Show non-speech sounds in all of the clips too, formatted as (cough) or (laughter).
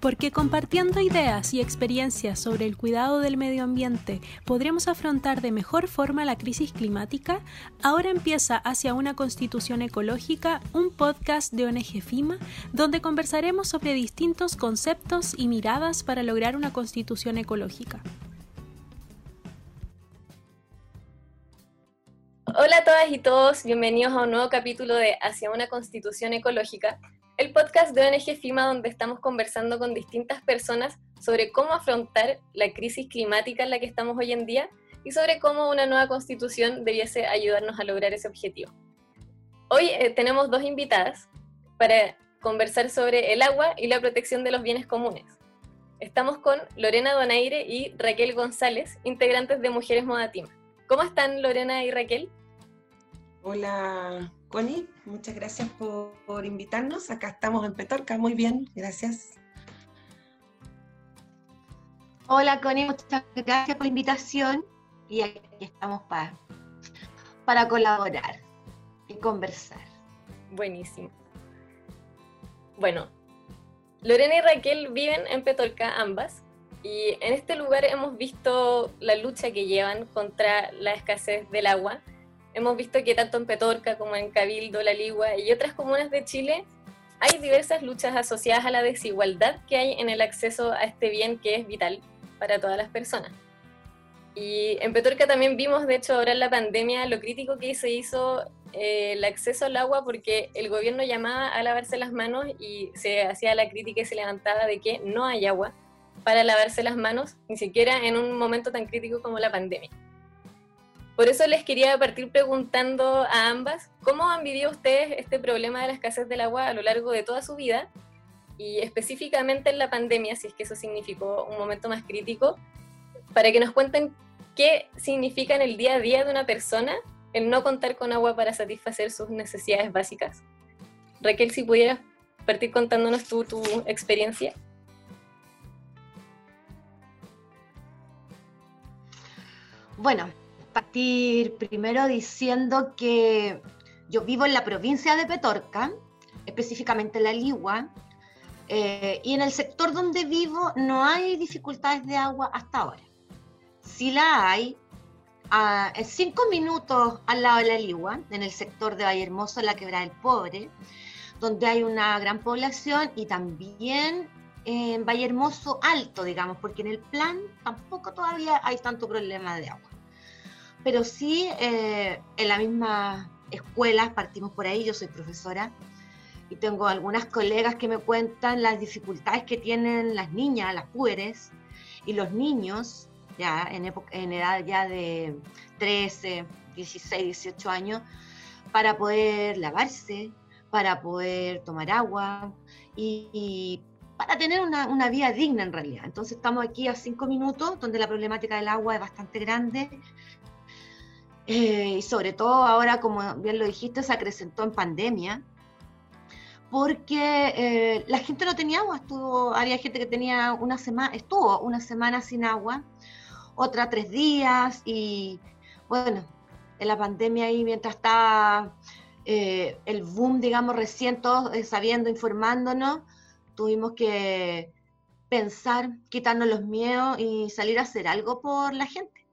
porque compartiendo ideas y experiencias sobre el cuidado del medio ambiente podremos afrontar de mejor forma la crisis climática, ahora empieza hacia una constitución ecológica un podcast de ONG FIMA donde conversaremos sobre distintos conceptos y miradas para lograr una constitución ecológica. Hola a todas y todos, bienvenidos a un nuevo capítulo de Hacia una Constitución Ecológica, el podcast de ONG FIMA donde estamos conversando con distintas personas sobre cómo afrontar la crisis climática en la que estamos hoy en día y sobre cómo una nueva constitución debiese ayudarnos a lograr ese objetivo. Hoy eh, tenemos dos invitadas para conversar sobre el agua y la protección de los bienes comunes. Estamos con Lorena Donaire y Raquel González, integrantes de Mujeres Modatima. ¿Cómo están Lorena y Raquel? Hola Connie, muchas gracias por, invitarnos. Acá estamos en Petorca, muy bien, gracias. Hola Connie, muchas gracias por la invitación y aquí estamos para, para colaborar y conversar. Buenísimo. Bueno, Lorena y Raquel viven en Petorca ambas y en este lugar hemos visto la lucha que llevan contra la escasez del agua hemos visto que tanto en Petorca como en Cabildo, La Ligua y otras comunas de Chile hay diversas luchas asociadas a la desigualdad que hay en el acceso a este bien que es vital para todas las personas. Y en Petorca también vimos, de hecho, ahora en la pandemia, lo crítico que se hizo eh, el acceso al agua porque el gobierno llamaba a lavarse las manos y se hacía la crítica y se levantaba de que no hay agua para lavarse las manos, ni siquiera en un momento tan crítico como la pandemia. Por eso les quería partir preguntando a ambas, ¿cómo han vivido ustedes este problema de la escasez del agua a lo largo de toda su vida? Y específicamente en la pandemia, si es que eso significó un momento más crítico, para que nos cuenten qué significa en el día a día de una persona el no contar con agua para satisfacer sus necesidades básicas. Raquel, si pudieras partir contándonos tu experiencia. Bueno, partir primero diciendo que yo vivo en la provincia de Petorca, específicamente la Ligua, eh, y en el sector donde vivo no hay dificultades de agua hasta ahora. Si la hay, en cinco minutos al lado de la Ligua, en el sector de Valle Hermoso, la Quebrada del Pobre, donde hay una gran población y también en Valle Hermoso alto, digamos, porque en el plan tampoco todavía hay tanto problema de agua pero sí eh, en la misma escuela, partimos por ahí, yo soy profesora y tengo algunas colegas que me cuentan las dificultades que tienen las niñas, las pueres y los niños, ya en, en edad ya de 13, 16, 18 años, para poder lavarse, para poder tomar agua y, para tener una, una, vida digna en realidad. Entonces estamos aquí a cinco minutos, donde la problemática del agua es bastante grande eh, y sobre todo ahora, como bien lo dijiste, se acrecentó en pandemia, porque eh, la gente no tenía agua, estuvo, había gente que tenía una semana, estuvo una semana sin agua, otra tres días, y bueno, en la pandemia ahí mientras estaba eh, el boom, digamos, recién todos sabiendo, informándonos, tuvimos que pensar, quitarnos los miedos y salir a hacer algo por la gente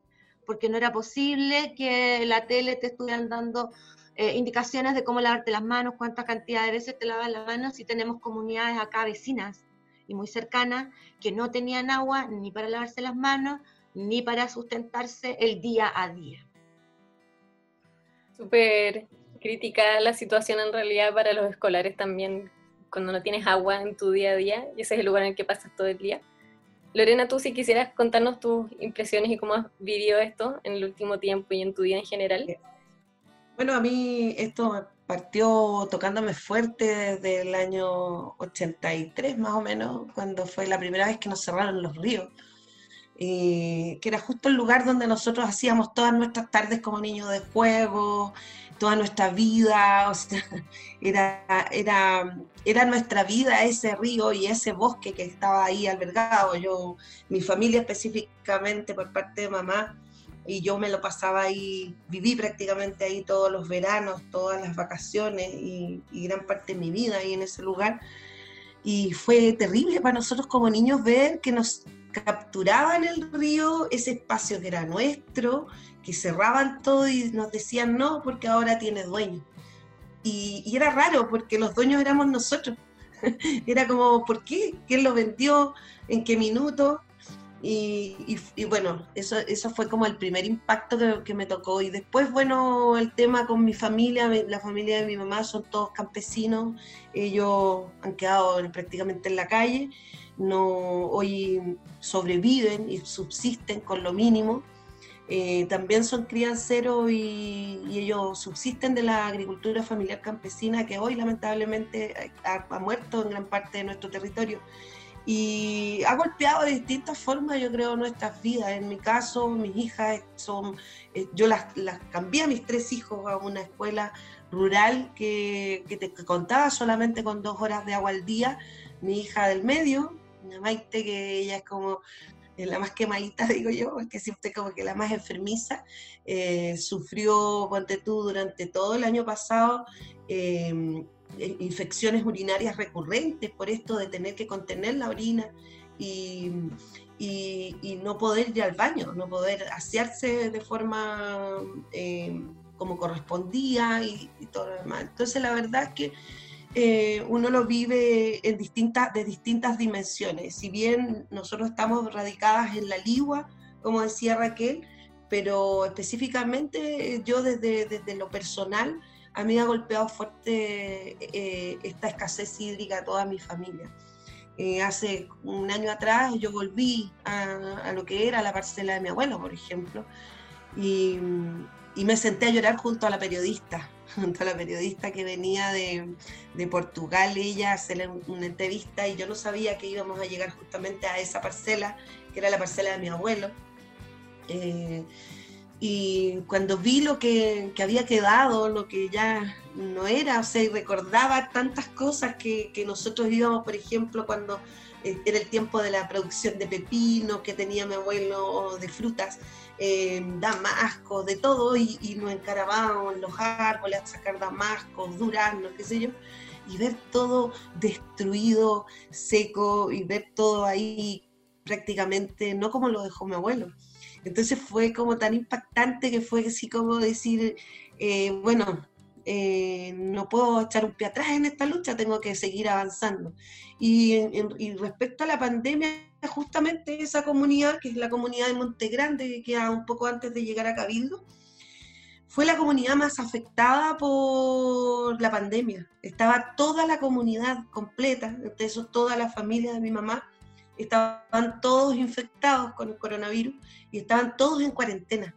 porque no era posible que la tele te estuvieran dando eh, indicaciones de cómo lavarte las manos, cuánta cantidad de veces te lavas las manos, si tenemos comunidades acá vecinas y muy cercanas que no tenían agua ni para lavarse las manos, ni para sustentarse el día a día. Súper crítica la situación en realidad para los escolares también, cuando no tienes agua en tu día a día, y ese es el lugar en el que pasas todo el día. Lorena, tú si quisieras contarnos tus impresiones y cómo has vivido esto en el último tiempo y en tu vida en general. Bueno, a mí esto partió tocándome fuerte desde el año 83 más o menos, cuando fue la primera vez que nos cerraron los ríos. Y que era justo el lugar donde nosotros hacíamos todas nuestras tardes como niños de juego, toda nuestra vida, o sea, (laughs) era, era, era nuestra vida ese río y ese bosque que estaba ahí albergado. Yo, mi familia específicamente por parte de mamá, y yo me lo pasaba ahí, viví prácticamente ahí todos los veranos, todas las vacaciones y, gran parte de mi vida ahí en ese lugar. y fue terrible para nosotros como niños ver que nos capturaban el río, ese espacio que era nuestro, que cerraban todo y nos decían no, porque ahora tiene dueño. Y, era raro, porque los dueños éramos nosotros. (laughs) era como, ¿por qué? ¿Quién lo vendió? ¿En qué minuto? Y, bueno, eso, eso fue como el primer impacto que, me tocó. Y después, bueno, el tema con mi familia, la familia de mi mamá son todos campesinos, ellos han quedado prácticamente en la calle, no, hoy sobreviven y subsisten con lo mínimo. Eh, también son crianceros y, ellos subsisten de la agricultura familiar campesina que hoy lamentablemente ha muerto en gran parte de nuestro territorio y ha golpeado de distintas formas, yo creo, nuestras vidas. En mi caso, mis hijas son, eh, yo las, las, cambié a mis tres hijos a una escuela rural que, que contaba solamente con dos horas de agua al día. Mi hija del medio, mi Maite, que ella es como la más quemadita, (laughs) digo yo, que siempre como que la más enfermiza, eh, sufrió, ponte durante todo el año pasado. Eh, eh, infecciones urinarias recurrentes por esto de tener que contener la orina y, y, no poder ir al baño, no poder asearse de forma eh, como correspondía y, todo lo demás. Entonces la verdad es que eh, uno lo vive en distintas, de distintas dimensiones. Si bien nosotros estamos radicadas en la Ligua, como decía Raquel, pero específicamente yo desde, desde lo personal, a mí me ha golpeado fuerte eh, esta escasez hídrica a toda mi familia. Eh, hace un año atrás yo volví a, lo que era la parcela de mi abuelo, por ejemplo, y, me senté a llorar junto a la periodista, a la periodista que venía de, Portugal, ella hacerle una entrevista y yo no sabía que íbamos a llegar justamente a esa parcela, que era la parcela de mi abuelo. Eh, y cuando vi lo que, que, había quedado, lo que ya no era, o sea, y recordaba tantas cosas que, que nosotros íbamos, por ejemplo, cuando era el tiempo de la producción de pepino que tenía mi abuelo, de frutas, eh, damascos, de todo, y, y, nos encarabábamos en los árboles a sacar damascos, duraznos, qué sé yo, y ver todo destruido, seco, y ver todo ahí prácticamente, no como lo dejó mi abuelo. Entonces fue como tan impactante que fue así como decir, eh, bueno, eh, no puedo echar un pie atrás en esta lucha, tengo que seguir avanzando. Y, respecto a la pandemia, justamente esa comunidad, que es la comunidad de Monte Grande, que queda un poco antes de llegar a Cabildo, fue la comunidad más afectada por la pandemia. Estaba toda la comunidad completa, entre eso toda la familia de mi mamá, estaban todos infectados con el coronavirus y estaban todos en cuarentena.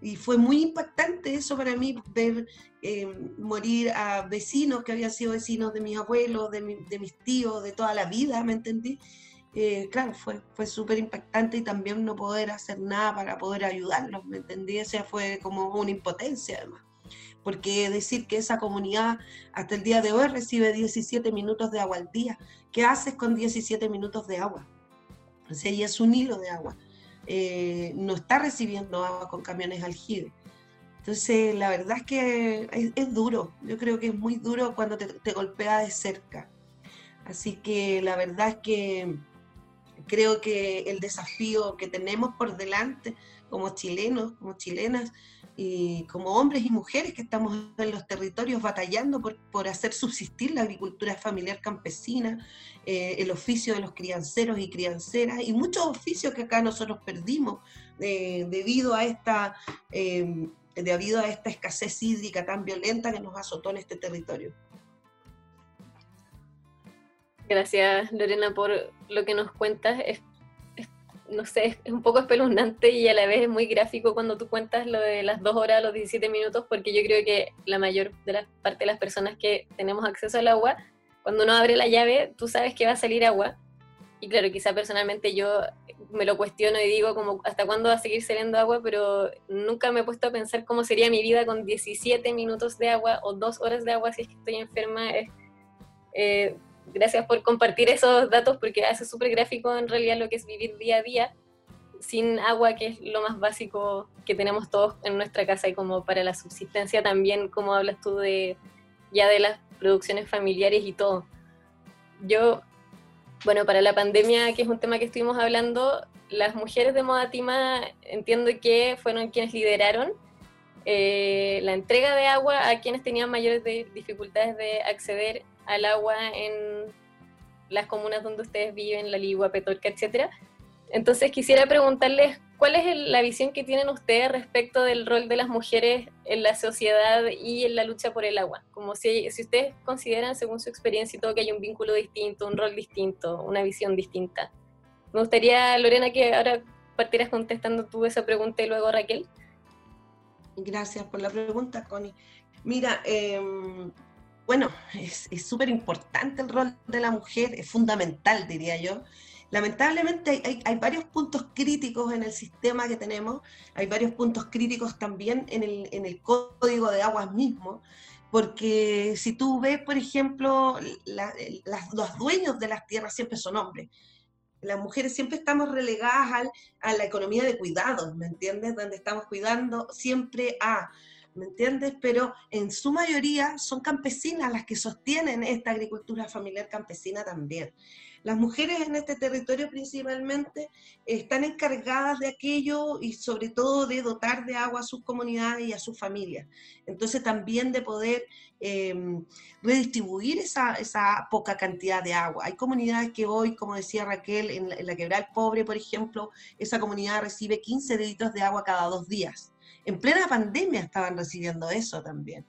Y fue muy impactante eso para mí, ver eh, morir a vecinos que habían sido vecinos de mis abuelos, de, mis tíos, de toda la vida, ¿me entendí? Eh, claro, fue, fue súper impactante y también no poder hacer nada para poder ayudarlos, ¿me entendí? O sea, fue como una impotencia además. Porque decir que esa comunidad hasta el día de hoy recibe 17 minutos de agua al día, ¿qué haces con 17 minutos de agua? O sea, y es un hilo de agua. Eh, no está recibiendo agua con camiones aljibe. Entonces, la verdad es que es, duro. Yo creo que es muy duro cuando te, golpea de cerca. Así que la verdad es que creo que el desafío que tenemos por delante como chilenos, como chilenas, y como hombres y mujeres que estamos en los territorios batallando por, por hacer subsistir la agricultura familiar campesina, eh, el oficio de los crianceros y crianceras y muchos oficios que acá nosotros perdimos eh, debido, a esta, em, debido a esta escasez hídrica tan violenta que nos azotó en este territorio. Gracias Lorena por lo que nos cuentas. No sé, es un poco espeluznante y a la vez es muy gráfico cuando tú cuentas lo de las dos horas, los 17 minutos, porque yo creo que la mayor parte de las personas que tenemos acceso al agua, cuando uno abre la llave, tú sabes que va a salir agua. Y claro, quizá personalmente yo me lo cuestiono y digo como hasta cuándo va a seguir saliendo agua, pero nunca me he puesto a pensar cómo sería mi vida con 17 minutos de agua o dos horas de agua si es que estoy enferma. Eh, gracias por compartir esos datos porque hace súper gráfico en realidad lo que es vivir día a día sin agua, que es lo más básico que tenemos todos en nuestra casa y como para la subsistencia también, como hablas tú de ya de las producciones familiares y todo. Yo Bueno, para la pandemia, que es un tema que estuvimos hablando, las mujeres de Modatima entiendo que fueron quienes lideraron eh, la entrega de agua a quienes tenían mayores dificultades de acceder al agua en las comunas donde ustedes viven, La Ligua, Petorca, etcétera. Entonces quisiera preguntarles cuál es la visión que tienen ustedes respecto del rol de las mujeres en la sociedad y en la lucha por el agua. Como si, si ustedes consideran, según su experiencia y todo, que hay un vínculo distinto, un rol distinto, una visión distinta. Me gustaría, Lorena, que ahora partieras contestando tú esa pregunta y luego Raquel. Gracias por la pregunta, Connie. Mira, em, bueno, es súper importante el rol de la mujer, es fundamental, diría yo. Lamentablemente hay, varios puntos críticos en el sistema que tenemos, hay varios puntos críticos también en el, código de aguas mismo, porque si tú ves, por ejemplo, los dueños de las tierras siempre son hombres. Las mujeres siempre estamos relegadas a la economía de cuidados, ¿me entiendes? Donde estamos cuidando siempre a ¿me entiendes? Pero en su mayoría son campesinas las que sostienen esta agricultura familiar campesina también. Las mujeres en este territorio principalmente están encargadas de aquello y sobre todo de dotar de agua a sus comunidades y a sus familias. Entonces también de poder em, redistribuir esa, esa, poca cantidad de agua. Hay comunidades que hoy, como decía Raquel, en la, en la Quebrada Pobre, por ejemplo, esa comunidad recibe 15 litros de agua cada dos días. En plena pandemia estaban recibiendo eso también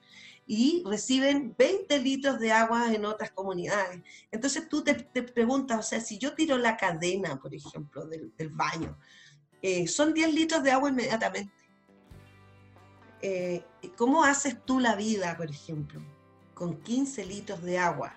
y reciben 20 litros de agua en otras comunidades. Entonces tú te, preguntas, o sea, si yo tiro la cadena, por ejemplo, del, baño, eh, son 10 litros de agua inmediatamente. Eh, ¿Cómo haces tú la vida, por ejemplo, con 15 litros de agua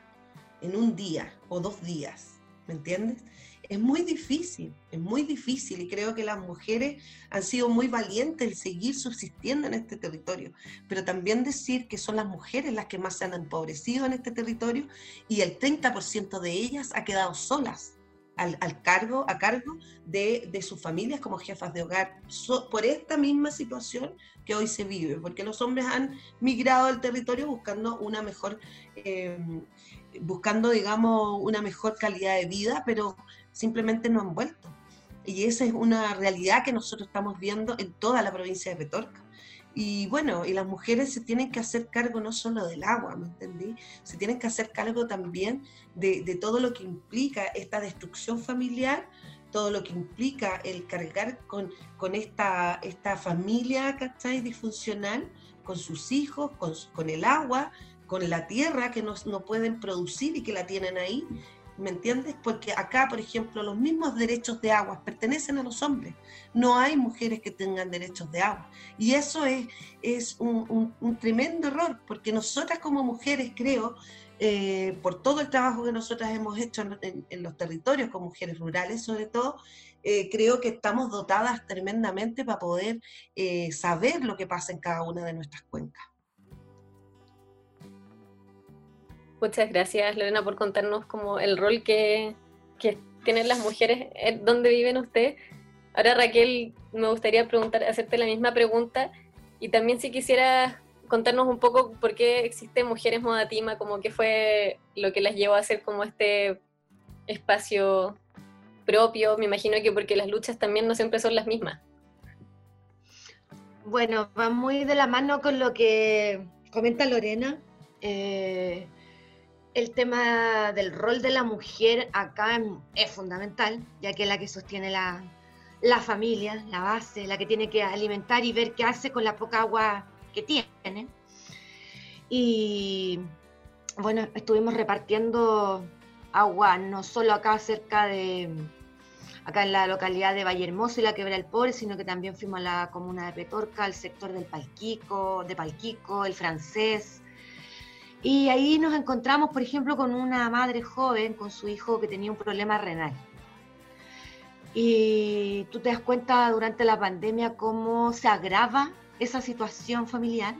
en un día o dos días? ¿Me entiendes? Es muy difícil, es muy difícil y creo que las mujeres han sido muy valientes en seguir subsistiendo en este territorio, pero también decir que son las mujeres las que más se han empobrecido en este territorio y el 30% de ellas ha quedado solas. Al, cargo, a cargo de, sus familias como jefas de hogar, por esta misma situación que hoy se vive, porque los hombres han migrado al territorio buscando una mejor, eh, buscando, digamos, una mejor calidad de vida, pero simplemente no han vuelto. Y esa es una realidad que nosotros estamos viendo en toda la provincia de Petorca. Y bueno, y las mujeres se tienen que hacer cargo no solo del agua, ¿me entendí? Se tienen que hacer cargo también de, de todo lo que implica esta destrucción familiar, todo lo que implica el cargar con, con esta, esta familia, ¿cachai? Disfuncional, con sus hijos, con, con el agua, con la tierra que no, no pueden producir y que la tienen ahí. ¿Me entiendes? Porque acá, por ejemplo, los mismos derechos de agua pertenecen a los hombres. No hay mujeres que tengan derechos de agua. Y eso es, es un, tremendo error, porque nosotras como mujeres, creo, eh, por todo el trabajo que nosotras hemos hecho en, los territorios, con mujeres rurales sobre todo, eh, creo que estamos dotadas tremendamente para poder eh, saber lo que pasa en cada una de nuestras cuencas. Muchas gracias, Lorena, por contarnos como el rol que, tienen las mujeres, dónde viven ustedes. Ahora, Raquel, me gustaría preguntar, hacerte la misma pregunta y también si quisieras contarnos un poco por qué existe Mujeres Modatima, como qué fue lo que las llevó a hacer como este espacio propio. Me imagino que porque las luchas también no siempre son las mismas. Bueno, va muy de la mano con lo que comenta Lorena. Eh, el tema del rol de la mujer acá es fundamental, ya que es la que sostiene la, familia, la base, la que tiene que alimentar y ver qué hace con la poca agua que tiene. Y bueno, estuvimos repartiendo agua no solo acá cerca de, acá en la localidad de Valle Hermoso y la Quebra del Pobre, sino que también fuimos a la comuna de Petorca, al sector del Palquico, de Palquico, el francés, y ahí nos encontramos, por ejemplo, con una madre joven con su hijo que tenía un problema renal. Y tú te das cuenta durante la pandemia cómo se agrava esa situación familiar,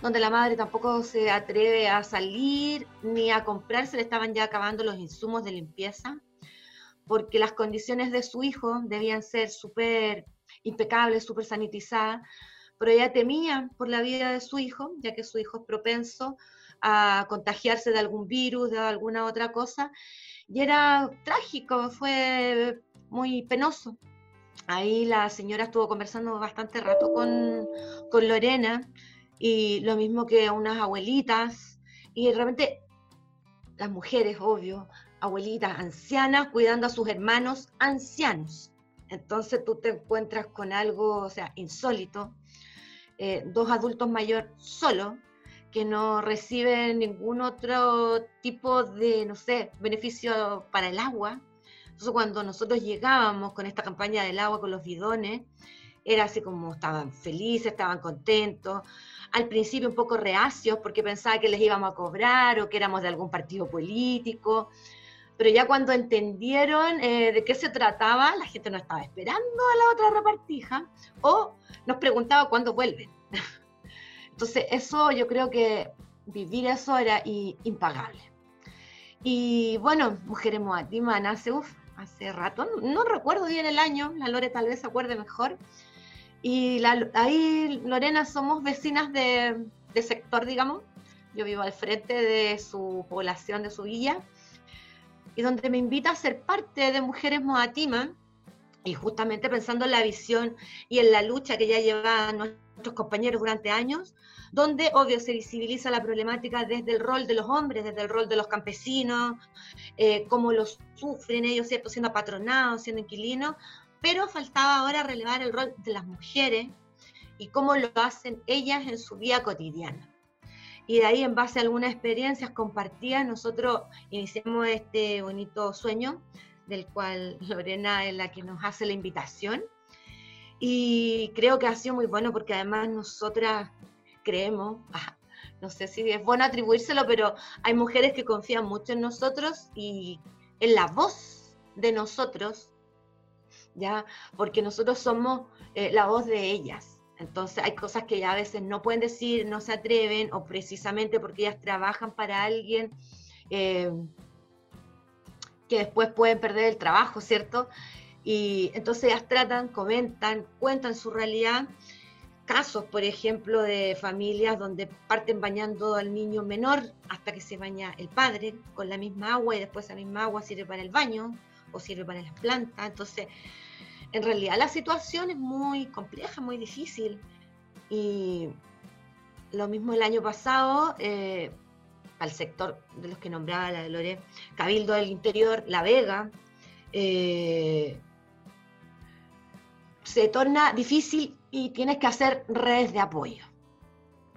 donde la madre tampoco se atreve a salir ni a comprarse, le estaban ya acabando los insumos de limpieza, porque las condiciones de su hijo debían ser súper impecables, súper sanitizadas, pero ella temía por la vida de su hijo, ya que su hijo es propenso a contagiarse de algún virus, de alguna otra cosa. Y era trágico, fue muy penoso. Ahí la señora estuvo conversando bastante rato con, con Lorena y lo mismo que unas abuelitas. Y realmente las mujeres, obvio, abuelitas ancianas cuidando a sus hermanos ancianos. Entonces tú te encuentras con algo, o sea, insólito. Eh, dos adultos mayores solo que no reciben ningún otro tipo de, no sé, beneficio para el agua. Entonces cuando nosotros llegábamos con esta campaña del agua, con los bidones, era así como estaban felices, estaban contentos. Al principio un poco reacios porque pensaba que les íbamos a cobrar o que éramos de algún partido político pero ya cuando entendieron eh, de qué se trataba, la gente no estaba esperando a la otra repartija o nos preguntaba cuándo vuelven. (laughs) Entonces, eso yo creo que vivir eso era impagable. Y bueno, Mujeres Moatima nace uf, hace rato, no, recuerdo bien el año, la Lore tal vez se acuerde mejor. Y ahí, Lorena, somos vecinas de, sector, digamos. Yo vivo al frente de su población, de su villa y donde me invita a ser parte de Mujeres Moatima, y justamente pensando en la visión y en la lucha que ya llevan nuestros compañeros durante años, donde obvio se visibiliza la problemática desde el rol de los hombres, desde el rol de los campesinos, eh, cómo los sufren ellos, ¿cierto? Siendo patronados, siendo inquilinos, pero faltaba ahora relevar el rol de las mujeres y cómo lo hacen ellas en su vida cotidiana y de ahí en base a algunas experiencias compartidas nosotros iniciamos este bonito sueño del cual Lorena es la que nos hace la invitación y creo que ha sido muy bueno porque además nosotras creemos, (laughs) ah, no sé si es bueno atribuírselo, pero hay mujeres que confían mucho en nosotros y en la voz de nosotros, ¿ya? Porque nosotros somos eh, la voz de ellas. Entonces hay cosas que a veces no pueden decir, no se atreven, o precisamente porque ellas trabajan para alguien eh, que después pueden perder el trabajo, ¿cierto? Y entonces ellas tratan, comentan, cuentan su realidad. Casos, por ejemplo, de familias donde parten bañando al niño menor hasta que se baña el padre con la misma agua y después esa misma agua sirve para el baño o sirve para las plantas. Entonces, en realidad la situación es muy compleja, muy difícil. Y lo mismo el año pasado, eh, al sector de los que nombraba la de Lore, Cabildo del Interior, La Vega, eh, se torna difícil y tienes que hacer redes de apoyo.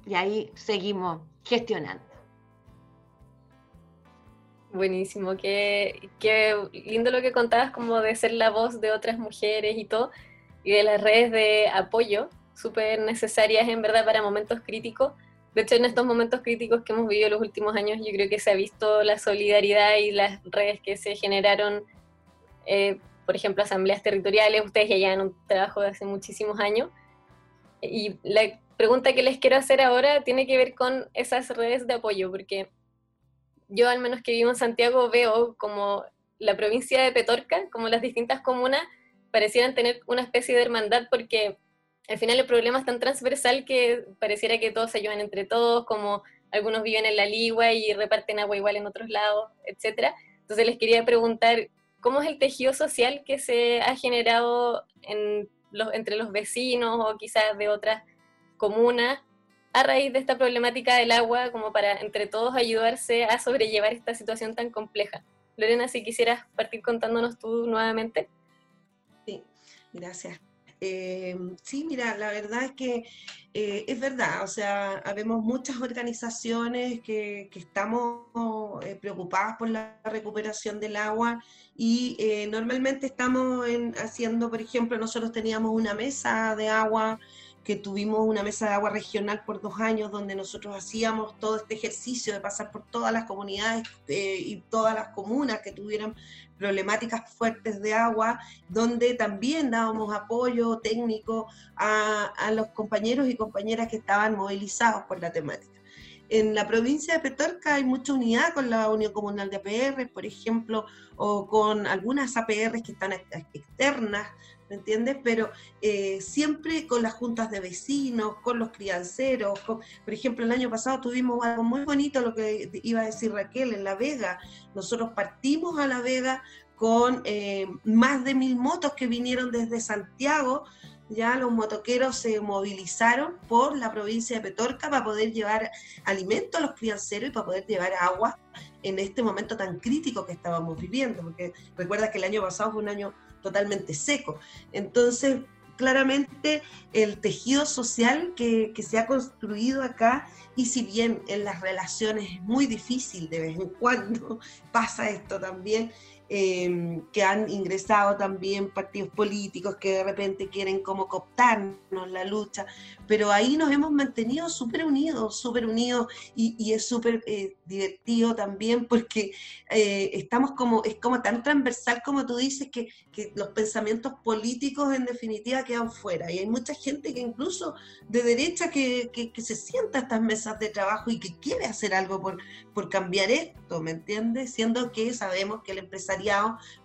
Y ahí seguimos gestionando. Buenísimo, qué, qué lindo lo que contabas como de ser la voz de otras mujeres y todo, y de las redes de apoyo, súper necesarias en verdad para momentos críticos. De hecho, en estos momentos críticos que hemos vivido los últimos años, yo creo que se ha visto la solidaridad y las redes que se generaron, eh, por ejemplo, asambleas territoriales, ustedes ya llevan un trabajo de hace muchísimos años. Y la pregunta que les quiero hacer ahora tiene que ver con esas redes de apoyo, porque yo al menos que vivo en Santiago veo como la provincia de Petorca, como las distintas comunas, parecieran tener una especie de hermandad porque al final el problema es tan transversal que pareciera que todos se ayudan entre todos, como algunos viven en la ligua y reparten agua igual en otros lados, etc. Entonces les quería preguntar, ¿cómo es el tejido social que se ha generado entre los vecinos o quizás de otras comunas a raíz de esta problemática del agua, como para entre todos ayudarse a sobrellevar esta situación tan compleja. Lorena, si quisieras partir contándonos tú nuevamente. Sí, gracias. Eh, sí, mira, la verdad es que eh, es verdad, o sea, habemos muchas organizaciones que, estamos eh, preocupadas por la recuperación del agua y normalmente estamos haciendo, por ejemplo, nosotros teníamos una mesa de agua que tuvimos una mesa de agua regional por dos años donde nosotros hacíamos todo este ejercicio de pasar por todas las comunidades eh, y todas las comunas que tuvieran problemáticas fuertes de agua, donde también dábamos apoyo técnico a, los compañeros y compañeras que estaban movilizados por la temática. en la provincia de Petorca hay mucha unidad con la Unión Comunal de APR, por ejemplo, o con algunas APR que están externas, ¿me entiendes? Pero eh, siempre con las juntas de vecinos, con los crianceros. por ejemplo, el año pasado tuvimos algo muy bonito, lo que iba a decir Raquel, en La Vega. Nosotros partimos a La Vega con eh, más de mil motos que vinieron desde Santiago ya los motoqueros se movilizaron por la provincia de Petorca para poder llevar alimento a los crianceros y para poder llevar agua en este momento tan crítico que estábamos viviendo, porque recuerda que el año pasado fue un año totalmente seco. Entonces, claramente el tejido social que, que, se ha construido acá, y si bien en las relaciones es muy difícil de vez en cuando, (laughs) pasa esto también, Em, que han ingresado también partidos políticos que de repente quieren como cooptarnos la lucha, pero ahí nos hemos mantenido súper unidos, súper unidos y, es súper eh, divertido también porque eh, estamos como, es como tan transversal como tú dices que, los pensamientos políticos en definitiva quedan fuera y hay mucha gente que incluso de derecha que, se sienta a estas mesas de trabajo y que quiere hacer algo por, por cambiar esto, ¿me entiendes? Siendo que sabemos que el empresario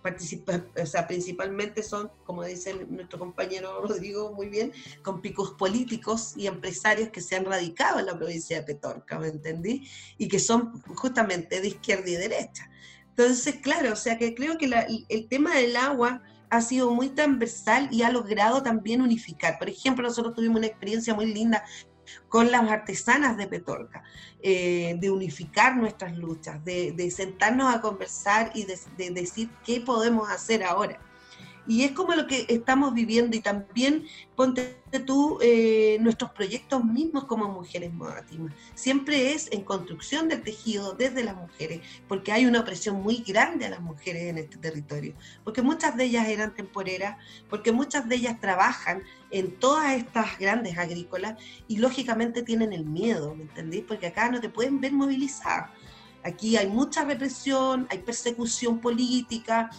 participa, o sea, principalmente son, como dice nuestro compañero Rodrigo muy bien, con picos políticos y empresarios que se han radicado en la provincia de Petorca, ¿me entendí? Y que son justamente de izquierda y derecha. Entonces, claro, o sea que creo que el tema del agua ha sido muy transversal y ha logrado también unificar. Por ejemplo, nosotros tuvimos una experiencia muy linda con las artesanas de Petorca, eh, de unificar nuestras luchas, de, sentarnos a conversar y de, decir qué podemos hacer ahora. Y es como lo que estamos viviendo y también ponte tú eh, nuestros proyectos mismos como mujeres moatimas. Siempre es en construcción del tejido desde las mujeres, porque hay una opresión muy grande a las mujeres en este territorio, porque muchas de ellas eran temporeras, porque muchas de ellas trabajan en todas estas grandes agrícolas y lógicamente tienen el miedo, ¿me entendéis? Porque acá no te pueden ver movilizada. Aquí hay mucha represión, hay persecución política,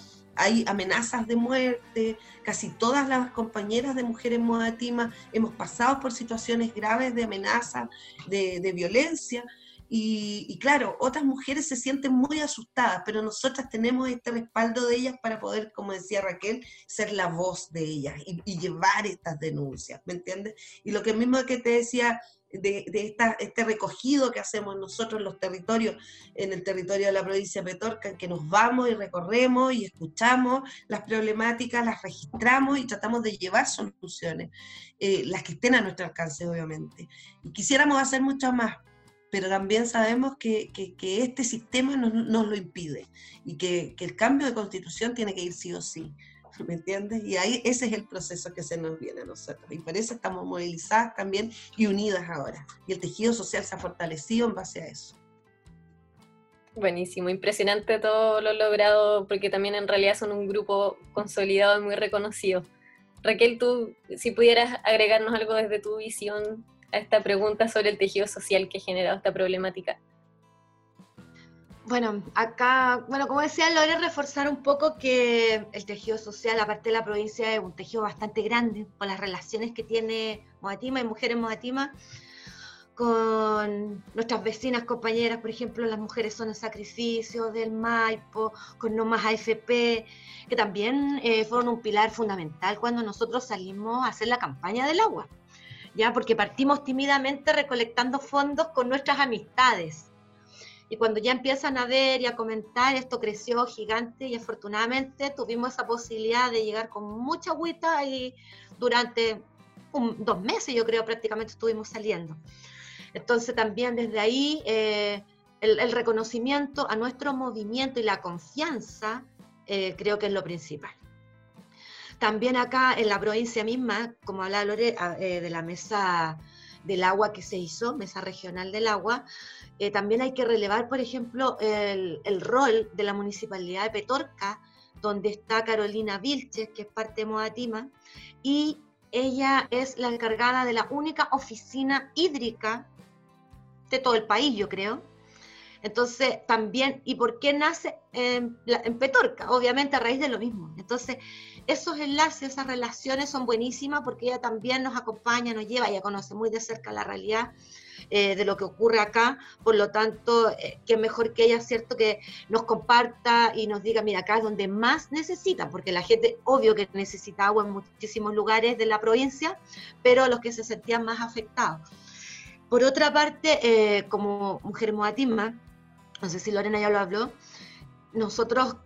hay amenazas de muerte, casi todas las compañeras de mujeres modatima hemos pasado por situaciones graves de amenaza, de, violencia, y, claro, otras mujeres se sienten muy asustadas, pero nosotras tenemos este respaldo de ellas para poder, como decía Raquel, ser la voz de ellas y, y llevar estas denuncias, ¿me entiendes? Y lo que mismo que te decía de, esta, este recogido que hacemos nosotros en los territorios, en el territorio de la provincia de Petorca, en que nos vamos y recorremos y escuchamos las problemáticas, las registramos y tratamos de llevar soluciones, eh, las que estén a nuestro alcance, obviamente. Y quisiéramos hacer mucho más, pero también sabemos que, este sistema nos, nos, lo impide y que, que el cambio de constitución tiene que ir sí o sí. ¿Me entiendes? Y ahí ese es el proceso que se nos viene a nosotros. Y por eso estamos movilizadas también y unidas ahora. Y el tejido social se ha fortalecido en base a eso. Buenísimo, impresionante todo lo logrado, porque también en realidad son un grupo consolidado y muy reconocido. Raquel, tú, si pudieras agregarnos algo desde tu visión a esta pregunta sobre el tejido social que ha generado esta problemática. Bueno, acá, bueno, como decía, logré reforzar un poco que el tejido social, aparte de la provincia, es un tejido bastante grande, con las relaciones que tiene Moatima y Mujeres Moatima con nuestras vecinas, compañeras, por ejemplo, las mujeres son el sacrificio del Maipo, con No Más AFP, que también eh, fueron un pilar fundamental cuando nosotros salimos a hacer la campaña del agua, ya porque partimos tímidamente recolectando fondos con nuestras amistades y cuando ya empiezan a ver y a comentar, esto creció gigante y afortunadamente tuvimos esa posibilidad de llegar con mucha agüita y durante dos meses yo creo prácticamente estuvimos saliendo. Entonces también desde ahí eh, el, reconocimiento a nuestro movimiento y la confianza eh, creo que es lo principal. También acá en la provincia misma, como hablaba Lore, eh, de la mesa del agua que se hizo, mesa regional del agua, eh, también hay que relevar, por ejemplo, el, rol de la municipalidad de Petorca, donde está Carolina Vilches, que es parte de Modatima, y ella es la encargada de la única oficina hídrica de todo el país, yo creo, Entonces, también, ¿y por qué nace en, en, Petorca? Obviamente a raíz de lo mismo. Entonces, esos enlaces, esas relaciones son buenísimas porque ella también nos acompaña, nos lleva, ella conoce muy de cerca la realidad eh, de lo que ocurre acá, por lo tanto, eh, qué mejor que ella, ¿cierto? Que nos comparta y nos diga, mira, acá es donde más necesita, porque la gente, obvio que necesita agua en muchísimos lugares de la provincia, pero los que se sentían más afectados. Por otra parte, eh, como mujer moatisma, no sé si Lorena ya lo habló, nosotros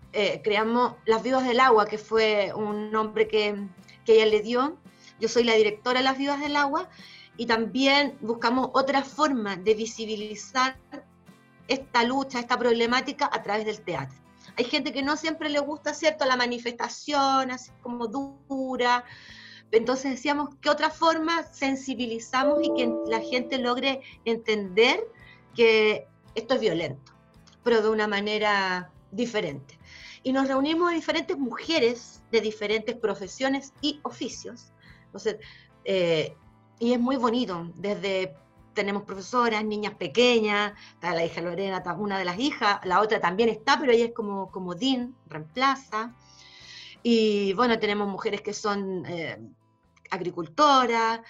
creamos Las Vivas del Agua, que fue un nombre que, que ella le dio. Yo soy la directora de Las Vivas del Agua y también buscamos otra forma de visibilizar esta lucha, esta problemática a través del teatro. Hay gente que no siempre le gusta, ¿cierto?, la manifestación, así como dura. Entonces decíamos, ¿qué otra forma sensibilizamos y que la gente logre entender que esto es violento, pero de una manera diferente? Y nos reunimos diferentes mujeres de diferentes profesiones y oficios. Entonces, eh, y es muy bonito, desde tenemos profesoras, niñas pequeñas, está la hija Lorena, una de las hijas, la otra también está, pero ella es como, como Dean, reemplaza. Y bueno, tenemos mujeres que son eh, agricultoras.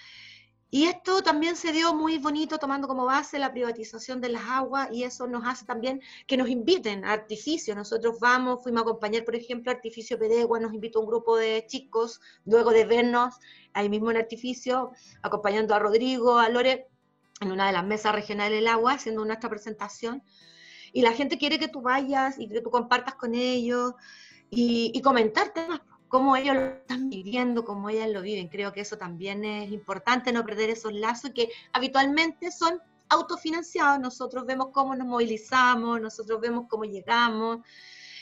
Y esto también se dio muy bonito tomando como base la privatización de las aguas y eso nos hace también que nos inviten a artificios. Nosotros vamos, fuimos a acompañar, por ejemplo, Artificio Pedegua, nos invitó un grupo de chicos, luego de vernos ahí mismo en Artificio, acompañando a Rodrigo, a Lore, en una de las mesas regionales del agua, haciendo nuestra presentación. Y la gente quiere que tú vayas y que tú compartas con ellos y, y comentar temas, cómo ellos lo están viviendo, cómo ellas lo viven. Creo que eso también es importante, no perder esos lazos que habitualmente son autofinanciados. Nosotros vemos cómo nos movilizamos, nosotros vemos cómo llegamos.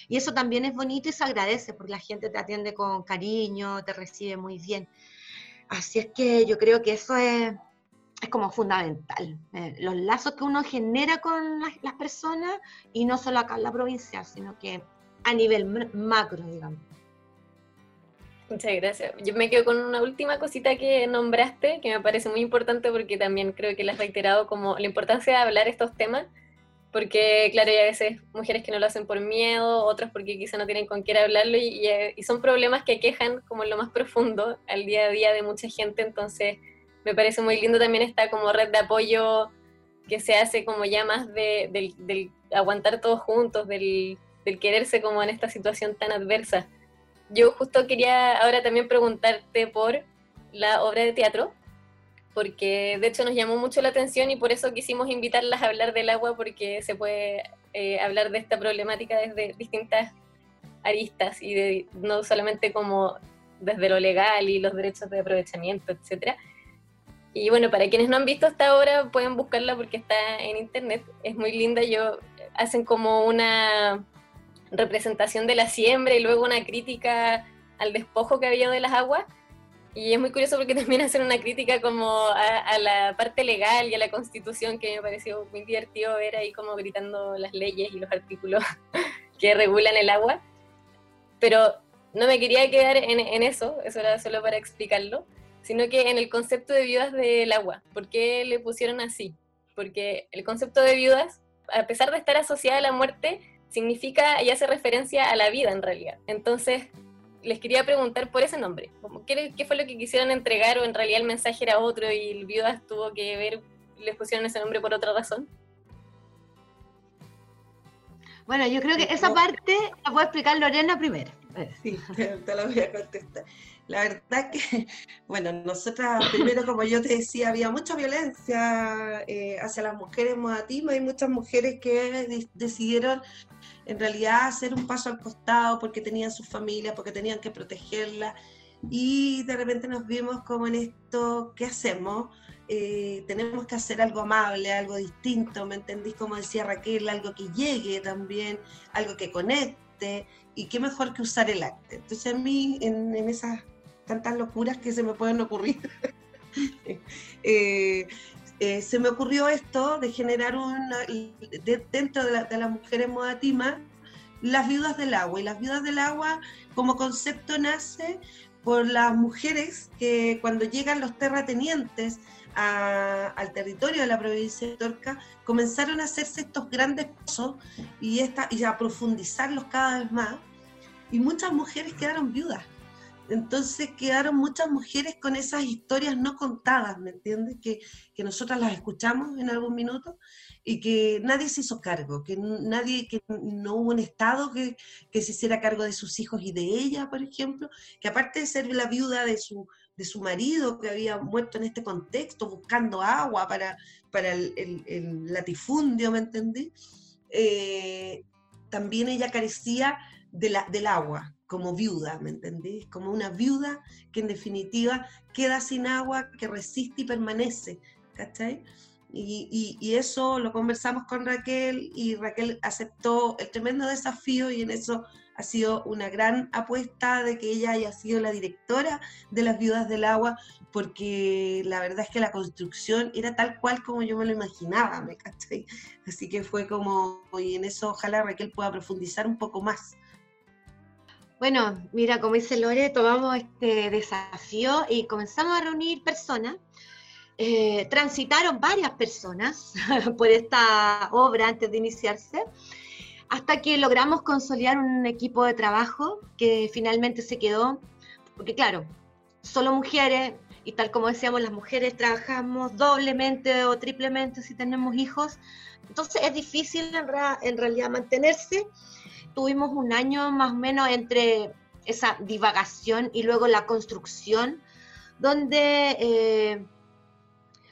Y eso también es bonito y se agradece porque la gente te atiende con cariño, te recibe muy bien. Así es que yo creo que eso es, es como fundamental. Eh, los lazos que uno genera con las, personas y no solo acá en la provincia, sino que a nivel macro, digamos. Muchas gracias. Yo me quedo con una última cosita que nombraste, que me parece muy importante porque también creo que la has reiterado como la importancia de hablar estos temas porque claro, hay a veces mujeres que no lo hacen por miedo, otras porque quizá no tienen con quién hablarlo y, y, son problemas que quejan como en lo más profundo al día a día de mucha gente, entonces me parece muy lindo también esta como red de apoyo que se hace como ya más de, del, aguantar todos juntos, del, del quererse como en esta situación tan adversa. Yo justo quería ahora también preguntarte por la obra de teatro, porque de hecho nos llamó mucho la atención y por eso quisimos invitarlas a hablar del agua, porque se puede eh, hablar de esta problemática desde distintas aristas y no solamente como desde lo legal y los derechos de aprovechamiento, etcétera. Y bueno, para quienes no han visto esta obra, pueden buscarla porque está en internet. Es muy linda. Yo hacen como una representación de la siembra y luego una crítica al despojo que había de las aguas. Y es muy curioso porque (laughs) también hacen una crítica como a, la parte legal y a la constitución que me pareció muy divertido ver ahí como gritando las leyes y los artículos (laughs) que regulan el agua. Pero no me quería quedar en, en, eso, eso era solo para explicarlo, sino que en el concepto de viudas del agua. ¿Por qué le pusieron así? Porque el concepto de viudas, a pesar de estar asociada a la muerte, significa y hace referencia a la vida en realidad. Entonces, les quería preguntar por ese nombre. ¿Qué, ¿Qué, fue lo que quisieron entregar o en realidad el mensaje era otro y el Viudas tuvo que ver, les pusieron ese nombre por otra razón? Bueno, yo creo que esa parte la puede explicar Lorena primero. Sí, te, la voy a contestar. La verdad que, bueno, nosotras primero, como yo te decía, había mucha violencia eh, hacia las mujeres modatismas y muchas mujeres que decidieron en realidad hacer un paso al costado porque tenían sus familias, porque tenían que protegerla y de repente nos vimos como en esto, ¿qué hacemos? Eh, tenemos que hacer algo amable, algo distinto, ¿me entendís? Como decía Raquel, algo que llegue también, algo que conecte, y qué mejor que usar el arte. Entonces a mí, en, esas tantas locuras que se me pueden ocurrir, (laughs) eh, eh, se me ocurrió esto de generar una, dentro de, la, de las mujeres modatima, las viudas del agua. Y las viudas del agua como concepto nace por las mujeres que cuando llegan los terratenientes al territorio de la provincia de Torca, comenzaron a hacerse estos grandes pozos y, esta, y a profundizarlos cada vez más. Y muchas mujeres quedaron viudas. Entonces quedaron muchas mujeres con esas historias no contadas, ¿me entiendes? Que, que nosotras las escuchamos en algún minuto y que nadie se hizo cargo, que nadie, que no hubo un Estado que, que, se hiciera cargo de sus hijos y de ella, por ejemplo, que aparte de ser la viuda de su, de su marido que había muerto en este contexto, buscando agua para, para el, el, latifundio, ¿me entendí? Eh, también ella carecía de la, del agua como viuda, ¿me entendí? Como una viuda que en definitiva queda sin agua, que resiste y permanece, ¿cachai? Y, eso lo conversamos con Raquel y Raquel aceptó el tremendo desafío y en eso ha sido una gran apuesta de que ella haya sido la directora de las viudas del agua, porque la verdad es que la construcción era tal cual como yo me lo imaginaba, ¿me cachai? Así que fue como, y en eso ojalá Raquel pueda profundizar un poco más. Bueno, mira, como dice Lore, tomamos este desafío y comenzamos a reunir personas. Eh, transitaron varias personas (laughs) por esta obra antes de iniciarse, hasta que logramos consolidar un equipo de trabajo que finalmente se quedó, porque claro, solo mujeres, y tal como decíamos, las mujeres trabajamos doblemente o triplemente si tenemos hijos, entonces es difícil en, en realidad mantenerse. Tuvimos un año más o menos entre esa divagación y luego la construcción, donde eh,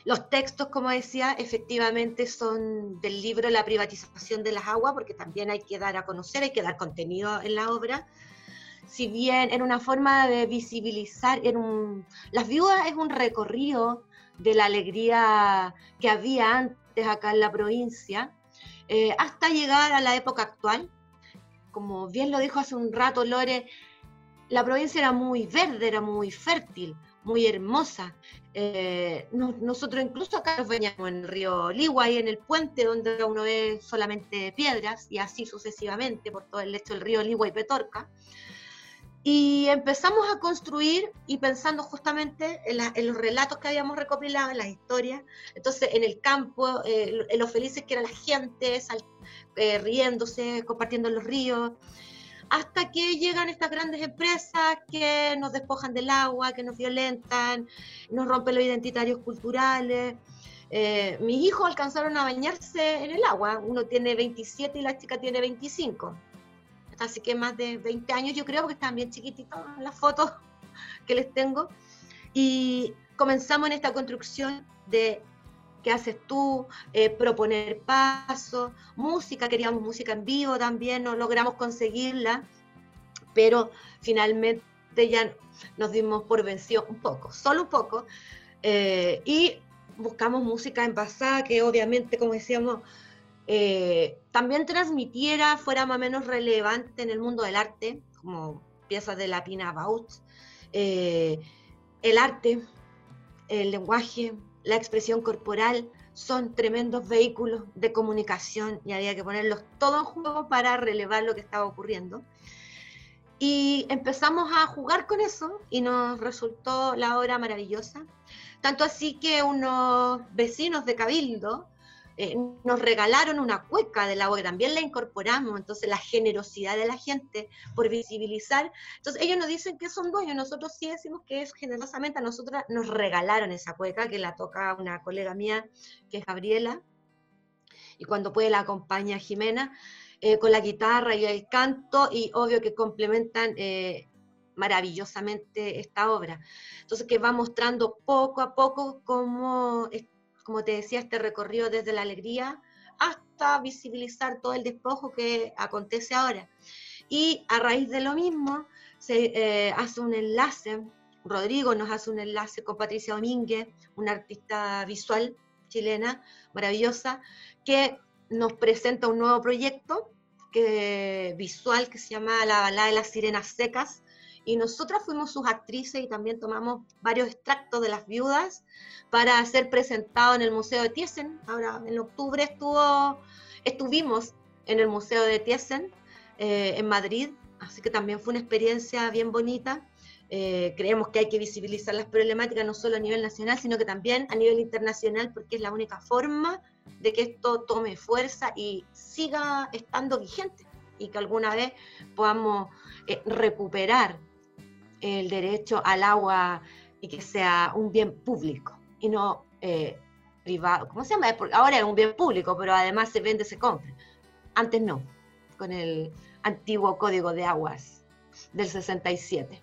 los textos, como decía, efectivamente son del libro La privatización de las aguas, porque también hay que dar a conocer, hay que dar contenido en la obra. Si bien en una forma de visibilizar, en un, Las Viudas es un recorrido de la alegría que había antes acá en la provincia, eh, hasta llegar a la época actual. Como bien lo dijo hace un rato Lore, la provincia era muy verde, era muy fértil, muy hermosa. Eh, nosotros incluso acá nos bañamos en el río Ligua y en el puente donde uno ve solamente piedras y así sucesivamente por todo el lecho del río Ligua y Petorca. Y empezamos a construir y pensando justamente en, los relatos que habíamos recopilado, en las historias. Entonces, en el campo, eh, en lo felices que era la gente, eh, riéndose, compartiendo los ríos hasta que llegan estas grandes empresas que nos despojan del agua, que nos violentan, nos rompen los identitarios culturales. Eh, mis hijos alcanzaron a bañarse en el agua, uno tiene 27 y la chica tiene 25, así que más de 20 años yo creo, que están bien chiquititos las fotos (laughs) que les tengo. Y comenzamos en esta construcción de qué haces tú, eh, proponer pasos, música, queríamos música en vivo también, no logramos conseguirla, pero finalmente ya nos dimos por vencido un poco, solo un poco, eh, y buscamos música envasada que obviamente, como decíamos, eh, también transmitiera, fuera más o menos relevante en el mundo del arte, como piezas de la Pina Bausch, el arte, el lenguaje, la expresión corporal, son tremendos vehículos de comunicación y había que ponerlos todos en juego para relevar lo que estaba ocurriendo. Y empezamos a jugar con eso y nos resultó la obra maravillosa. Tanto así que unos vecinos de Cabildo eh, nos regalaron una cueca de la obra, también la incorporamos, entonces la generosidad de la gente por visibilizar. Entonces ellos nos dicen que son dueños, nosotros sí decimos que es generosamente, a nosotras nos regalaron esa cueca que la toca una colega mía, que es Gabriela, y cuando puede la acompaña Jimena, eh, con la guitarra y el canto, y obvio que complementan eh, maravillosamente esta obra. Entonces que va mostrando poco a poco cómo como te decía, este recorrido desde la alegría hasta visibilizar todo el despojo que acontece ahora. Y a raíz de lo mismo, se eh, hace un enlace, Rodrigo nos hace un enlace con Patricia Domínguez, una artista visual chilena maravillosa, que nos presenta un nuevo proyecto que, visual que se llama La balada de las sirenas secas, y nosotras fuimos sus actrices y también tomamos varios extractos de las viudas para ser presentado en el Museo de Thyssen. Ahora, en octubre estuvo, estuvimos en el Museo de Thyssen, eh, en Madrid, así que también fue una experiencia bien bonita. Eh, creemos que hay que visibilizar las problemáticas no solo a nivel nacional, sino que también a nivel internacional, porque es la única forma de que esto tome fuerza y siga estando vigente y que alguna vez podamos eh, recuperar el derecho al agua y que sea un bien público y no eh, privado. ¿Cómo se llama? Ahora es un bien público, pero además se vende, se compra. Antes no, con el antiguo Código de Aguas del 67.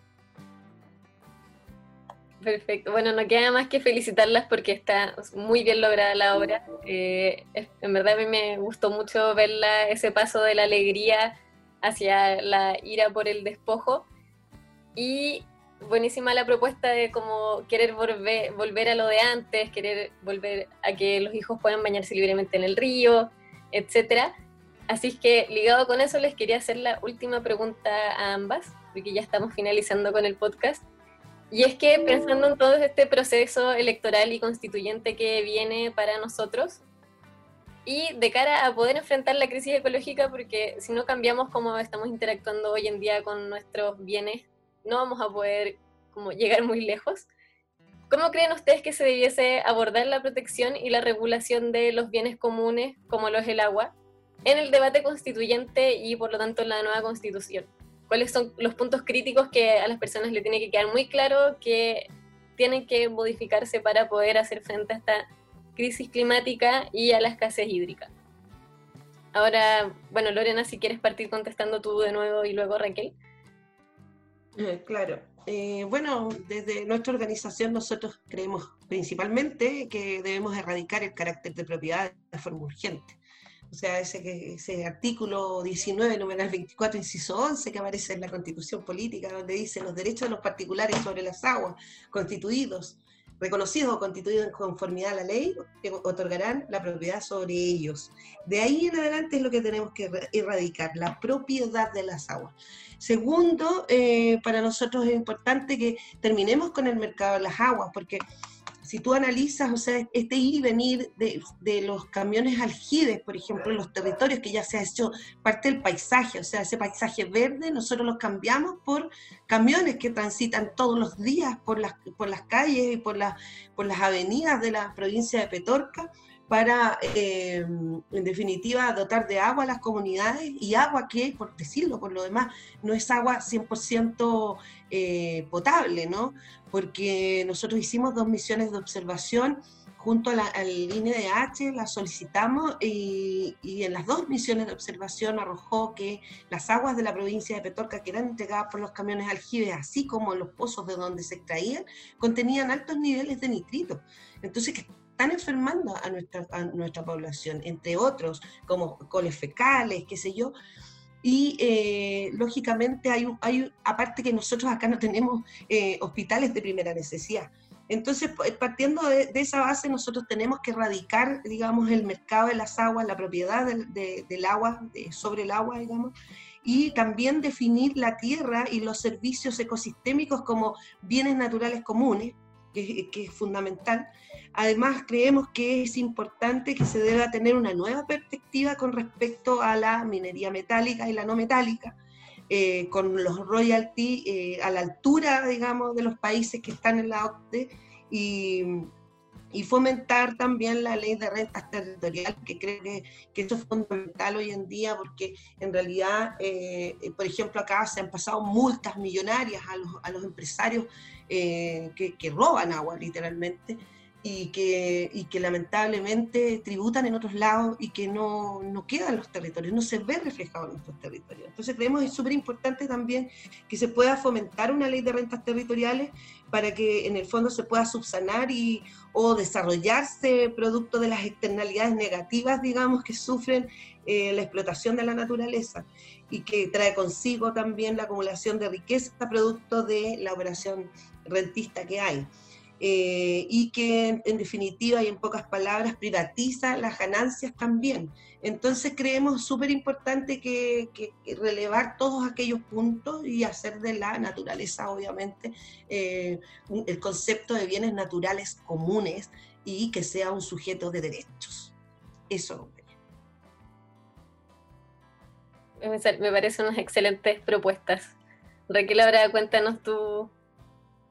Perfecto. Bueno, no queda más que felicitarlas porque está muy bien lograda la obra. Eh, en verdad a mí me gustó mucho verla, ese paso de la alegría hacia la ira por el despojo. Y buenísima la propuesta de como querer volver, volver a lo de antes, querer volver a que los hijos puedan bañarse libremente en el río, etc. Así es que ligado con eso les quería hacer la última pregunta a ambas, porque ya estamos finalizando con el podcast. Y es que pensando en todo este proceso electoral y constituyente que viene para nosotros, y de cara a poder enfrentar la crisis ecológica, porque si no cambiamos cómo estamos interactuando hoy en día con nuestros bienes, no vamos a poder como llegar muy lejos. ¿Cómo creen ustedes que se debiese abordar la protección y la regulación de los bienes comunes, como lo es el agua, en el debate constituyente y por lo tanto en la nueva constitución? cuáles son los puntos críticos que a las personas le tiene que quedar muy claro que tienen que modificarse para poder hacer frente a esta crisis climática y a la escasez hídrica. Ahora, bueno, Lorena, si quieres partir contestando tú de nuevo y luego Raquel. Eh, claro. Eh, bueno, desde nuestra organización nosotros creemos principalmente que debemos erradicar el carácter de propiedad de forma urgente o sea, ese, ese artículo 19, numeral 24, inciso 11, que aparece en la Constitución Política, donde dice los derechos de los particulares sobre las aguas constituidos, reconocidos o constituidos en conformidad a la ley, otorgarán la propiedad sobre ellos. De ahí en adelante es lo que tenemos que erradicar, la propiedad de las aguas. Segundo, eh, para nosotros es importante que terminemos con el mercado de las aguas, porque si tú analizas, o sea, este ir y venir de, los camiones aljibes, por ejemplo, en los territorios que ya se ha hecho parte del paisaje, o sea, ese paisaje verde, nosotros los cambiamos por camiones que transitan todos los días por las, por las calles y por, por las avenidas de la provincia de Petorca para, eh, en definitiva, dotar de agua a las comunidades y agua que, por decirlo, por lo demás, no es agua 100% eh, potable, ¿no? Porque nosotros hicimos dos misiones de observación junto a la, al INDH, las solicitamos y, y, en las dos misiones de observación arrojó que las aguas de la provincia de Petorca que eran entregadas por los camiones aljibes, así como los pozos de donde se extraían, contenían altos niveles de nitrito. Entonces, que están enfermando a nuestra, a nuestra población, entre otros, como coles fecales, qué sé yo. Y eh, lógicamente hay, hay, aparte que nosotros acá no tenemos eh, hospitales de primera necesidad. Entonces, partiendo de, esa base, nosotros tenemos que erradicar, digamos, el mercado de las aguas, la propiedad del, del agua, sobre el agua, digamos, y también definir la tierra y los servicios ecosistémicos como bienes naturales comunes, que, es fundamental, Además, creemos que es importante que se deba tener una nueva perspectiva con respecto a la minería metálica y la no metálica, eh, con los royalties eh, a la altura, digamos, de los países que están en la OCDE y, fomentar también la ley de rentas territoriales, que creo que, eso es fundamental hoy en día, porque en realidad, eh, por ejemplo, acá se han pasado multas millonarias a los, empresarios que, que roban agua, literalmente y que, y que lamentablemente tributan en otros lados y que no, no quedan los territorios, no se ve reflejado en nuestros territorios. Entonces creemos que es súper importante también que se pueda fomentar una ley de rentas territoriales para que en el fondo se pueda subsanar y, o desarrollarse producto de las externalidades negativas, digamos, que sufren eh, la explotación de la naturaleza y que trae consigo también la acumulación de riqueza producto de la operación rentista que hay. Eh, y que en, definitiva y en pocas palabras privatiza las ganancias también. Entonces creemos súper importante que, relevar todos aquellos puntos y hacer de la naturaleza, obviamente, eh, el concepto de bienes naturales comunes y que sea un sujeto de derechos. Eso. Me parecen unas excelentes propuestas. Raquel, ahora cuéntanos tú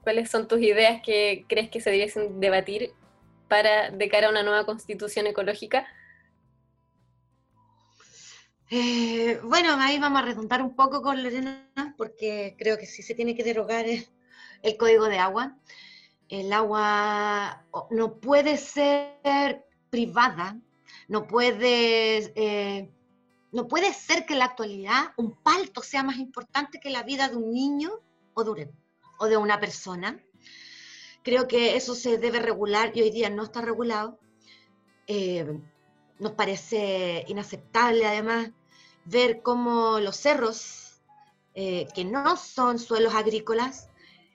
¿Cuáles son tus ideas que crees que se debiesen debatir para de cara a una nueva constitución ecológica? Eh, bueno, ahí vamos a redundar un poco con Lorena, porque creo que sí se tiene que derogar el, código de agua. El agua no puede ser privada, no puede, eh, no puede ser que en la actualidad un palto sea más importante que la vida de un niño o de, o de una persona. Creo que eso se debe regular y hoy día no está regulado. Eh, nos parece inaceptable además ver cómo los cerros, eh, que no son suelos agrícolas,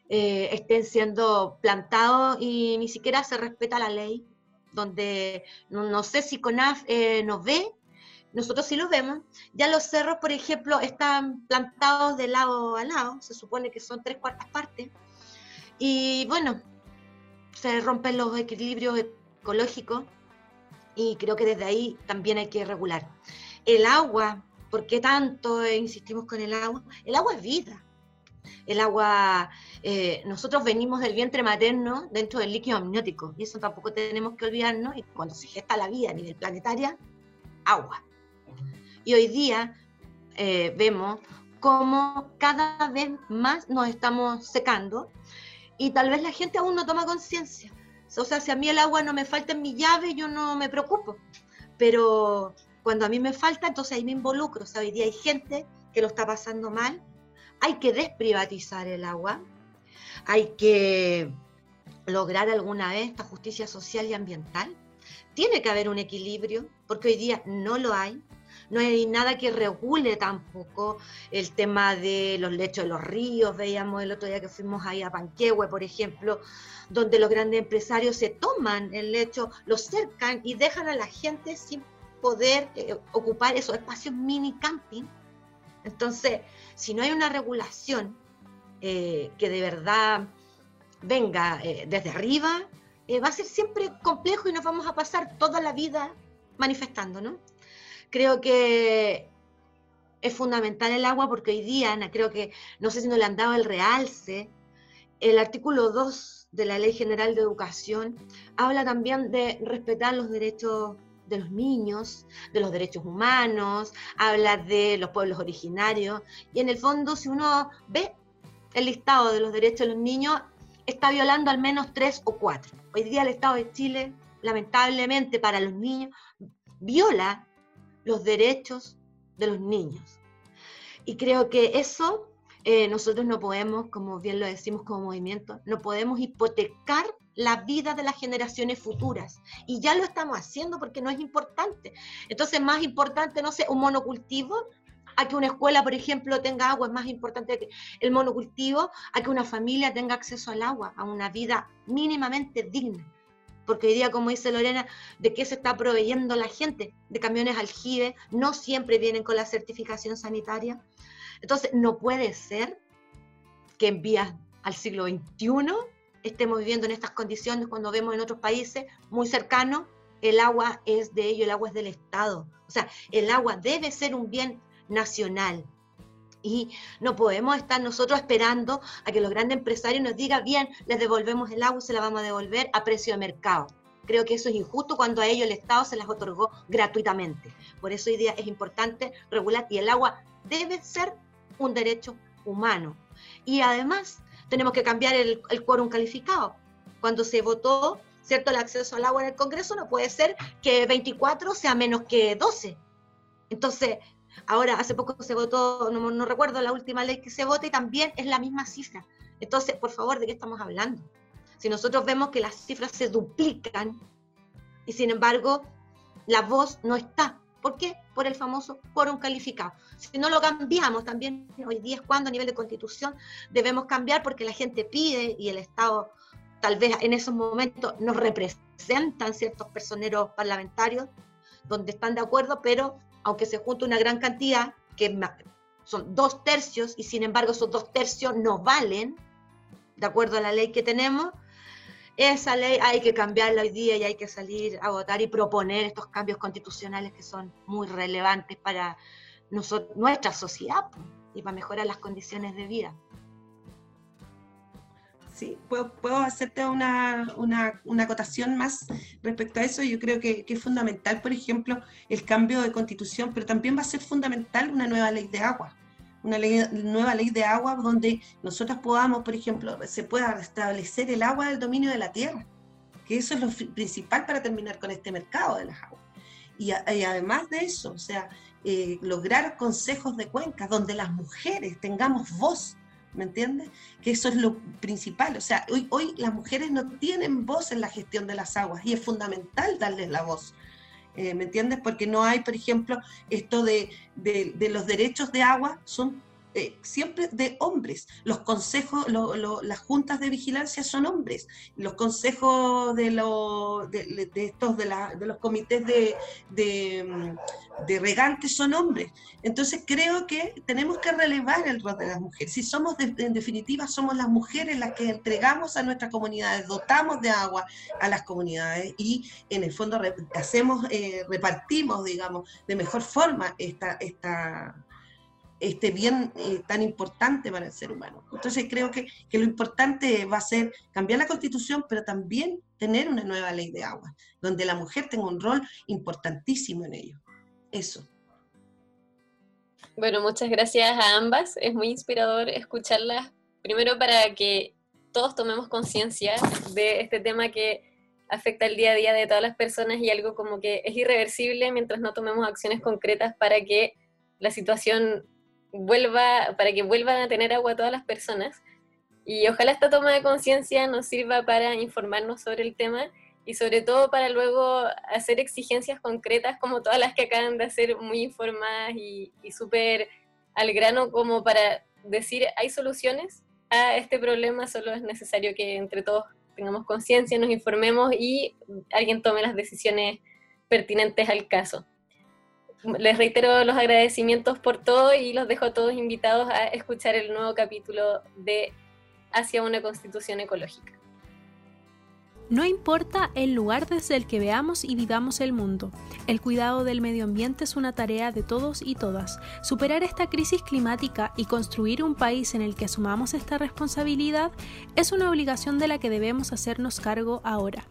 eh, estén siendo plantados y ni siquiera se respeta la ley, donde no, sé si CONAF nos ve, nosotros sí los vemos. Ya los cerros, por ejemplo, están plantados de lado a lado, se supone que son tres cuartas partes, y bueno, se rompen los equilibrios ecológicos y creo que desde ahí también hay que regular. El agua ¿Por qué tanto insistimos con el agua? El agua es vida. El agua, eh, nosotros venimos del vientre materno dentro del líquido amniótico y eso tampoco tenemos que olvidarnos. Y cuando se gesta la vida a nivel planetaria, agua. Y hoy día eh, vemos cómo cada vez más nos estamos secando y tal vez la gente aún no toma conciencia. O sea, si a mí el agua no me falta en mi llave, yo no me preocupo. Pero cuando a mí me falta, entonces ahí me involucro. O sea, hoy día hay gente que lo está pasando mal. Hay que desprivatizar el agua. Hay que lograr alguna vez esta justicia social y ambiental. Tiene que haber un equilibrio, porque hoy día no lo hay. No hay nada que regule tampoco el tema de los lechos de los ríos. Veíamos el otro día que fuimos ahí a Panquehue, por ejemplo, donde los grandes empresarios se toman el lecho, lo cercan y dejan a la gente sin poder eh, ocupar esos espacios mini camping. Entonces, si no hay una regulación eh, que de verdad venga eh, desde arriba, va a ser siempre complejo y nos vamos a pasar toda la vida manifestando, ¿no? Creo que es fundamental el agua porque hoy día, creo que, no sé si no le han dado el realce, el artículo 2 de la Ley General de Educación habla también de respetar los derechos de los niños, de los derechos humanos, habla de los pueblos originarios, y en el fondo si uno ve el listado de los derechos de los niños, está violando al menos tres o cuatro. Hoy día el Estado de Chile, lamentablemente para los niños, viola los derechos de los niños. Y creo que eso eh, nosotros no podemos, como bien lo decimos como movimiento, no podemos hipotecar la vida de las generaciones futuras. Y ya lo estamos haciendo porque no es importante. Entonces, más importante, no sé, un monocultivo, a que una escuela, por ejemplo, tenga agua, es más importante que el monocultivo, a que una familia tenga acceso al agua, a una vida mínimamente digna. Porque hoy día, como dice Lorena, ¿de qué se está proveyendo la gente? De camiones aljibe, no siempre vienen con la certificación sanitaria. Entonces, no puede ser que en vías al siglo XXI estemos viviendo en estas condiciones cuando vemos en otros países muy cercanos, el agua es de ellos, el agua es del Estado. O sea, el agua debe ser un bien nacional. Y no podemos estar nosotros esperando a que los grandes empresarios nos digan, bien, les devolvemos el agua y se la vamos a devolver a precio de mercado. Creo que eso es injusto cuando a ellos el Estado se las otorgó gratuitamente. Por eso hoy día es importante regular y el agua debe ser un derecho humano. Y además tenemos que cambiar el, quórum calificado. Cuando se votó, ¿cierto?, el acceso al agua en el Congreso, no puede ser que 24 sea menos que 12. Entonces, ahora hace poco se votó, no, recuerdo la última ley que se vota y también es la misma cifra. Entonces, por favor, ¿de qué estamos hablando? Si nosotros vemos que las cifras se duplican y sin embargo la voz no está. ¿Por qué? Por el famoso quórum calificado. Si no lo cambiamos también, hoy día es cuando a nivel de constitución debemos cambiar porque la gente pide y el Estado tal vez en esos momentos nos representan ciertos personeros parlamentarios donde están de acuerdo, pero aunque se junta una gran cantidad, que son dos tercios, y sin embargo esos dos tercios no valen, de acuerdo a la ley que tenemos, esa ley hay que cambiarla hoy día y hay que salir a votar y proponer estos cambios constitucionales que son muy relevantes para nuestra sociedad y para mejorar las condiciones de vida. ¿Sí? ¿Puedo, puedo hacerte una, una, una, acotación más respecto a eso? Yo creo que, que, es fundamental, por ejemplo, el cambio de constitución, pero también va a ser fundamental una nueva ley de agua. Una ley, nueva ley de agua donde nosotros podamos, por ejemplo, se pueda restablecer el agua del dominio de la tierra, que eso es lo principal para terminar con este mercado de las aguas. Y, y además de eso, o sea, eh, lograr consejos de cuencas donde las mujeres tengamos voz ¿me entiendes? Que eso es lo principal. O sea, hoy, hoy las mujeres no tienen voz en la gestión de las aguas y es fundamental darles la voz. Eh, ¿Me entiendes? Porque no hay, por ejemplo, esto de, de, de los derechos de agua son eh, siempre de hombres. Los consejos, las juntas de vigilancia son hombres. Los consejos de, de, estos, de, los comités de, de, regantes son hombres. Entonces creo que tenemos que relevar el rol de las mujeres. Si somos, en definitiva, somos las mujeres las que entregamos a nuestras comunidades, dotamos de agua a las comunidades y en el fondo hacemos, eh, repartimos, digamos, de mejor forma esta, esta este bien eh, tan importante para el ser humano. Entonces creo que, que, lo importante va a ser cambiar la constitución, pero también tener una nueva ley de agua, donde la mujer tenga un rol importantísimo en ello. Eso. Bueno, muchas gracias a ambas. Es muy inspirador escucharlas, primero para que todos tomemos conciencia de este tema que afecta el día a día de todas las personas y algo como que es irreversible mientras no tomemos acciones concretas para que la situación vuelva, para que vuelvan a tener agua todas las personas. Y ojalá esta toma de conciencia nos sirva para informarnos sobre el tema y sobre todo para luego hacer exigencias concretas como todas las que acaban de hacer, muy informadas y, y súper al grano como para decir hay soluciones a este problema, solo es necesario que entre todos tengamos conciencia, nos informemos y alguien tome las decisiones pertinentes al caso les reitero los agradecimientos por todo y los dejo a todos invitados a escuchar el nuevo capítulo de Hacia una Constitución Ecológica. No importa el lugar desde el que veamos y vivamos el mundo, el cuidado del medio ambiente es una tarea de todos y todas. Superar esta crisis climática y construir un país en el que asumamos esta responsabilidad es una obligación de la que debemos hacernos cargo ahora.